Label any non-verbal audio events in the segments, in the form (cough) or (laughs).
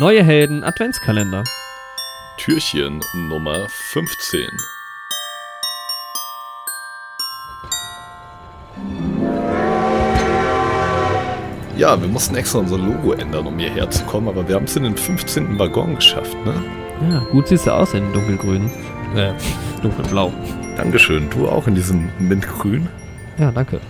Neue Helden Adventskalender. Türchen Nummer 15. Ja, wir mussten extra unser Logo ändern, um hierher zu kommen, aber wir haben es in den 15. Waggon geschafft, ne? Ja, gut siehst du aus in dunkelgrün. Äh, (laughs) dunkelblau. Dankeschön. Du auch in diesem Mintgrün? Ja, danke.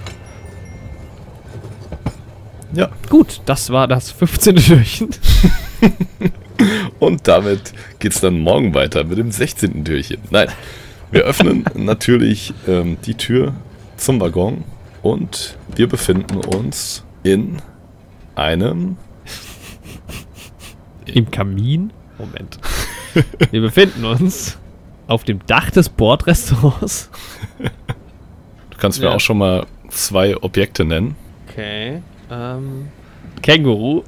Ja. Gut, das war das 15. Türchen. (laughs) (laughs) Und damit geht's dann morgen weiter mit dem 16. Türchen. Nein, wir öffnen (laughs) natürlich ähm, die Tür zum Waggon und wir befinden uns in einem (laughs) Im Kamin? Moment. Wir befinden uns auf dem Dach des Bordrestaurants. Du kannst mir Ja. auch schon mal zwei Objekte nennen. Okay. Ähm, Känguru.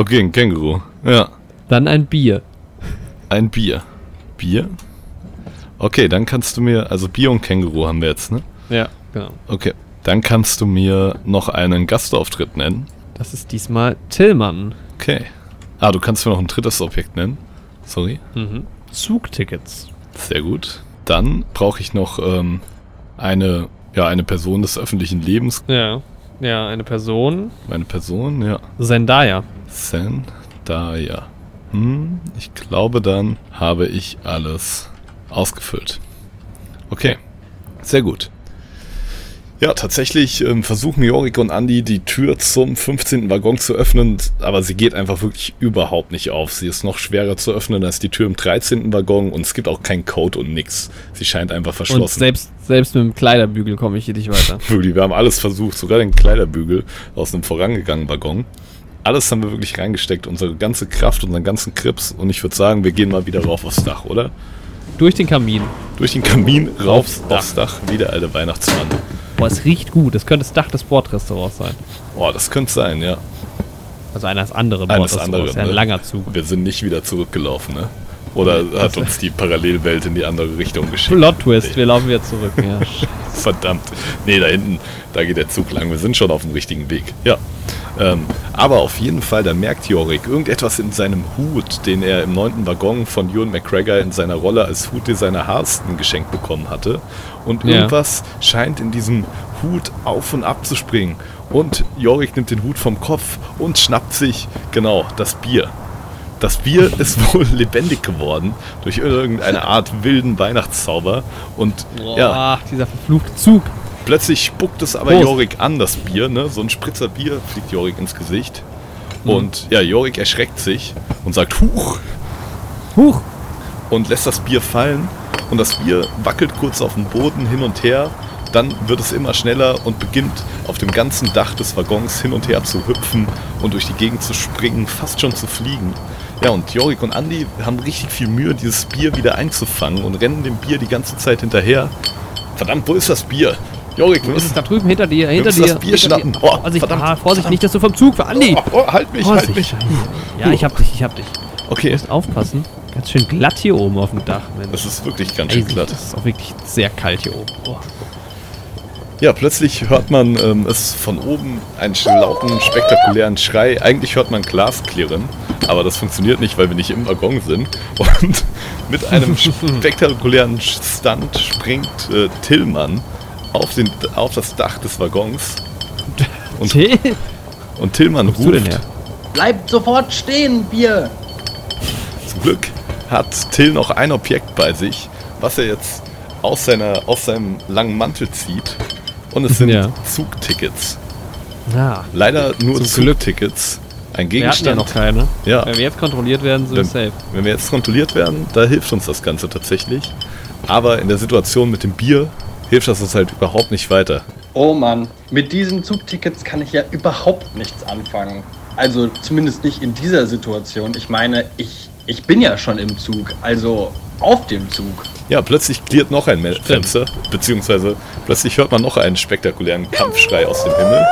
Okay, ein Känguru. Ja. Dann ein Bier. Ein Bier. Bier? Okay, dann kannst du mir, also Bier und Känguru haben wir jetzt, ne? Ja, genau. Okay. Dann kannst du mir noch einen Gastauftritt nennen. Das ist diesmal Tillmann. Okay. Ah, du kannst mir noch ein drittes Objekt nennen. Sorry. Mhm. Zugtickets. Sehr gut. Dann brauche ich noch ähm, eine, ja, eine Person des öffentlichen Lebens. Ja. Ja, eine Person. Meine Person, ja. Zendaya. Zendaya. Hm, ich glaube, dann habe ich alles ausgefüllt. Okay, sehr gut. Ja, tatsächlich ähm, versuchen Jorik und Andi die Tür zum 15. Waggon zu öffnen, aber sie geht einfach wirklich überhaupt nicht auf. Sie ist noch schwerer zu öffnen als die Tür im 13. Waggon und es gibt auch keinen Code und nix. Sie scheint einfach Und verschlossen. selbst, selbst mit dem Kleiderbügel komme ich hier nicht weiter. (laughs) Wirklich, wir haben alles versucht, sogar den Kleiderbügel aus einem vorangegangenen Waggon. Alles haben wir wirklich reingesteckt, unsere ganze Kraft, unseren ganzen Krips. Und ich würde sagen, wir gehen mal wieder rauf aufs Dach, oder? Durch den Kamin. Durch den Kamin rauf Aufs aufs Dach, wie der alte Weihnachtsmann. Boah, es riecht gut. Das könnte das Dach des Bordrestaurants sein. Boah, das könnte sein, ja. Also eines anderen Eines anderen, Ja, ein ne? langer Zug. Wir sind nicht wieder zurückgelaufen, ne? Oder Nee, hat das- uns die Parallelwelt in die andere Richtung geschickt? Plot Twist, wir laufen wieder zurück. Ja. (laughs) Verdammt. Nee, da hinten, da geht der Zug lang. Wir sind schon auf dem richtigen Weg. Ja. Ähm, aber auf jeden Fall, da merkt Jorik irgendetwas in seinem Hut, den er im neunten Waggon von Ewan McGregor in seiner Rolle als Hutdesigner Harston geschenkt bekommen hatte. Und Ja. irgendwas scheint in diesem Hut auf und ab zu springen. Und Jorik nimmt den Hut vom Kopf und schnappt sich, genau, das Bier. Das Bier (laughs) ist wohl lebendig geworden durch irgendeine Art wilden Weihnachtszauber. Und ja, Ach, dieser verfluchte Zug. Plötzlich spuckt es aber Prost. Jorik an, das Bier, ne? So ein Spritzer Bier fliegt Jorik ins Gesicht. Mhm. Und ja, Jorik erschreckt sich und sagt Huch Huch. und lässt das Bier fallen. Und das Bier wackelt kurz auf dem Boden hin und her. Dann wird es immer schneller und beginnt auf dem ganzen Dach des Waggons hin und her zu hüpfen und durch die Gegend zu springen, fast schon zu fliegen. Ja, und Jorik und Andi haben richtig viel Mühe, dieses Bier wieder einzufangen und rennen dem Bier die ganze Zeit hinterher. Verdammt, wo ist das Bier? Jorik, wir Ist es da drüben hinter dir? Hinter dir. das Bier schnappen. Oh, Vorsicht, verdammt, ah, Vorsicht, verdammt. nicht, dass du vom Zug ver Andi! Oh, oh, halt mich, halt mich. Ja, ich hab dich, ich hab dich. Okay, Aufpassen. Ganz schön glatt hier oben auf dem Dach. Mensch. das ist wirklich ganz schön Eisig. glatt. Das ist auch wirklich sehr kalt hier oben. Oh. Ja, plötzlich hört man ähm, es von oben einen lauten, spektakulären Schrei. Eigentlich hört man Glas klirren, aber das funktioniert nicht, weil wir nicht im Waggon sind. Und (laughs) mit einem (laughs) spektakulären Stunt springt äh, Tillmann auf, den, auf das Dach des Waggons. (laughs) Und, Till, und Tillmann wo denn ruft, her? Bleibt sofort stehen, Bier! Zum Glück hat Till noch ein Objekt bei sich, was er jetzt aus, seiner, aus seinem langen Mantel zieht. Und es sind Ja. Zugtickets. Ja, Leider nur Zum Glück. Zugtickets. Ein wir hatten ja Gegenstand. noch keine. Ja. Wenn wir jetzt kontrolliert werden, sind wir safe. wenn wir jetzt kontrolliert werden, da hilft uns das Ganze tatsächlich. Aber in der Situation mit dem Bier hilft das uns halt überhaupt nicht weiter. Oh Mann, mit diesen Zugtickets kann ich ja überhaupt nichts anfangen. Also zumindest nicht in dieser Situation. Ich meine, ich, ich bin ja schon im Zug, also auf dem Zug. Ja, plötzlich klirrt noch ein Fenster, beziehungsweise plötzlich hört man noch einen spektakulären Kampfschrei aus dem Himmel.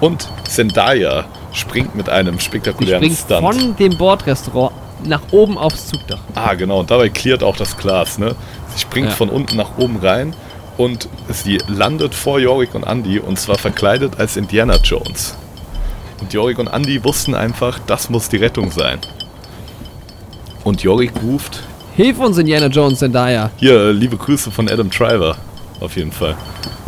Und Zendaya springt mit einem spektakulären spring Stunt. von dem Bordrestaurant nach oben aufs Zugdach. Ah, genau. Und dabei klirrt auch das Glas, ne? Sie springt Ja. von unten nach oben rein und sie landet vor Yorick und Andy und zwar verkleidet als Indiana Jones. Und Jorik und Andy wussten einfach, das muss die Rettung sein. Und Jorik ruft, Hilf uns, Indiana Jones, Zendaya. hier, liebe Grüße von Adam Driver. Auf jeden Fall.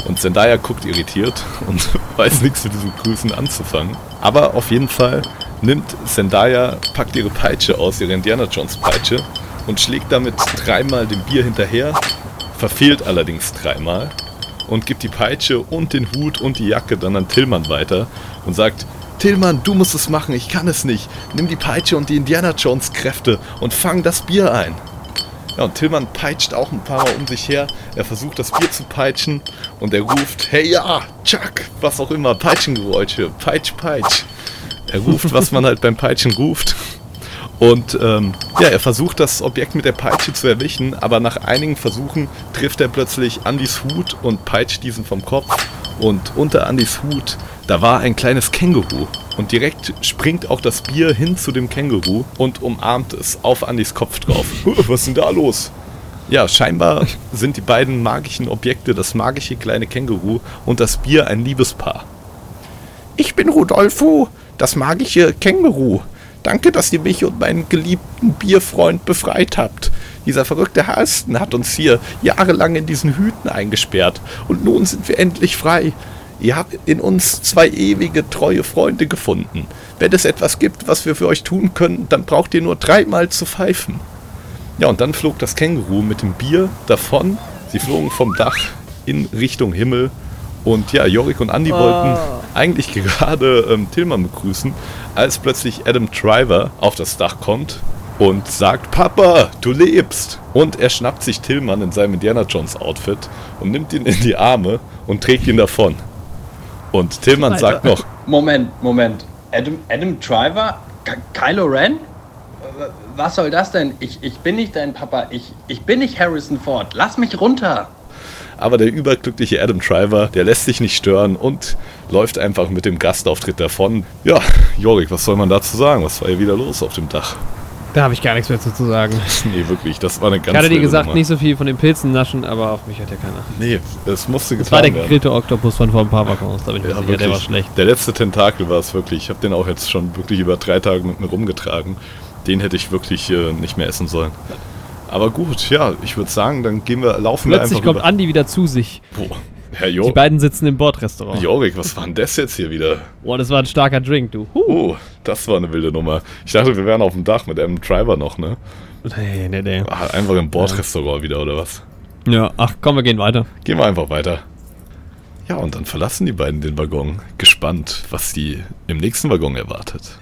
Und Zendaya guckt irritiert und (laughs) weiß nichts mit diesen Grüßen anzufangen. Aber auf jeden Fall nimmt Zendaya, packt ihre Peitsche aus, ihre Indiana Jones Peitsche und schlägt damit dreimal dem Bier hinterher, verfehlt allerdings dreimal und gibt die Peitsche und den Hut und die Jacke dann an Tillmann weiter und sagt, Tillmann, du musst es machen, ich kann es nicht. Nimm die Peitsche und die Indiana Jones Kräfte und fang das Bier ein. Ja, und Tillmann peitscht auch ein paar Mal um sich her. Er versucht das Bier zu peitschen und er ruft, hey ja, Chuck, was auch immer, Peitschengeräusche, peitsch, peitsch. Er ruft, was man halt beim Peitschen ruft. Und ähm, ja, er versucht das Objekt mit der Peitsche zu erwischen, aber nach einigen Versuchen trifft er plötzlich Andys Hut und peitscht diesen vom Kopf. Und unter Andys Hut, da war ein kleines Känguru. Und direkt springt auch das Bier hin zu dem Känguru und umarmt es auf Andys Kopf drauf. (laughs) Was ist denn da los? Ja, scheinbar sind die beiden magischen Objekte, das magische kleine Känguru und das Bier, ein Liebespaar. Ich bin Rudolfo, das magische Känguru. Danke, dass ihr mich und meinen geliebten Bierfreund befreit habt. Dieser verrückte Harsten hat uns hier jahrelang in diesen Hüten eingesperrt und nun sind wir endlich frei. Ihr habt in uns zwei ewige, treue Freunde gefunden. Wenn es etwas gibt, was wir für euch tun können, dann braucht ihr nur dreimal zu pfeifen. Ja, und dann flog das Känguru mit dem Bier davon. Sie flogen vom Dach in Richtung Himmel. Und ja, Jorik und Andy wollten eigentlich (laughs) gerade ähm, Tillmann begrüßen, als plötzlich Adam Driver auf das Dach kommt und sagt, Papa, du lebst. Und er schnappt sich Tillmann in seinem Indiana Jones Outfit und nimmt ihn in die Arme und trägt ihn davon. Und Tillmann Alter. sagt noch, Moment, Moment. Adam, Adam Driver? K Kylo Ren? Was soll das denn? Ich, ich bin nicht dein Papa. Ich, ich bin nicht Harrison Ford. Lass mich runter. Aber der überglückliche Adam Driver, der lässt sich nicht stören und läuft einfach mit dem Gastauftritt davon. Ja, Jorik, was soll man dazu sagen? Was war hier wieder los auf dem Dach? Da habe ich gar nichts mehr zu, sagen. (laughs) Nee, wirklich, das war eine ganz Ich hatte dir gesagt, Nummer. nicht so viel von den Pilzen naschen, aber auf mich hat ja keiner. Nee, das musste Das war getan der werden. gegrillte Oktopus von vor ein paar Waggons, da bin ich mir Ja, sicher, der war schlecht. Der letzte Tentakel war es wirklich. Ich habe den auch jetzt schon wirklich über drei Tage mit mir rumgetragen. Den hätte ich wirklich äh, nicht mehr essen sollen. Aber gut, ja, ich würde sagen, dann gehen wir, laufen wir Plötzlich einfach kommt über. Andi wieder zu sich. Boah, Herr Die jo beiden sitzen im Bordrestaurant. Jorik, was war denn das jetzt hier wieder? Boah, das war ein starker Drink, du. Huh. Oh, das war eine wilde Nummer. Ich dachte, wir wären auf dem Dach mit einem Driver noch, ne? Nee, nee, nee. Ah, Einfach im Bordrestaurant wieder, oder was? Ja, ach komm, wir gehen weiter. Gehen wir einfach weiter. Ja, und dann verlassen die beiden den Waggon, gespannt, was die im nächsten Waggon erwartet.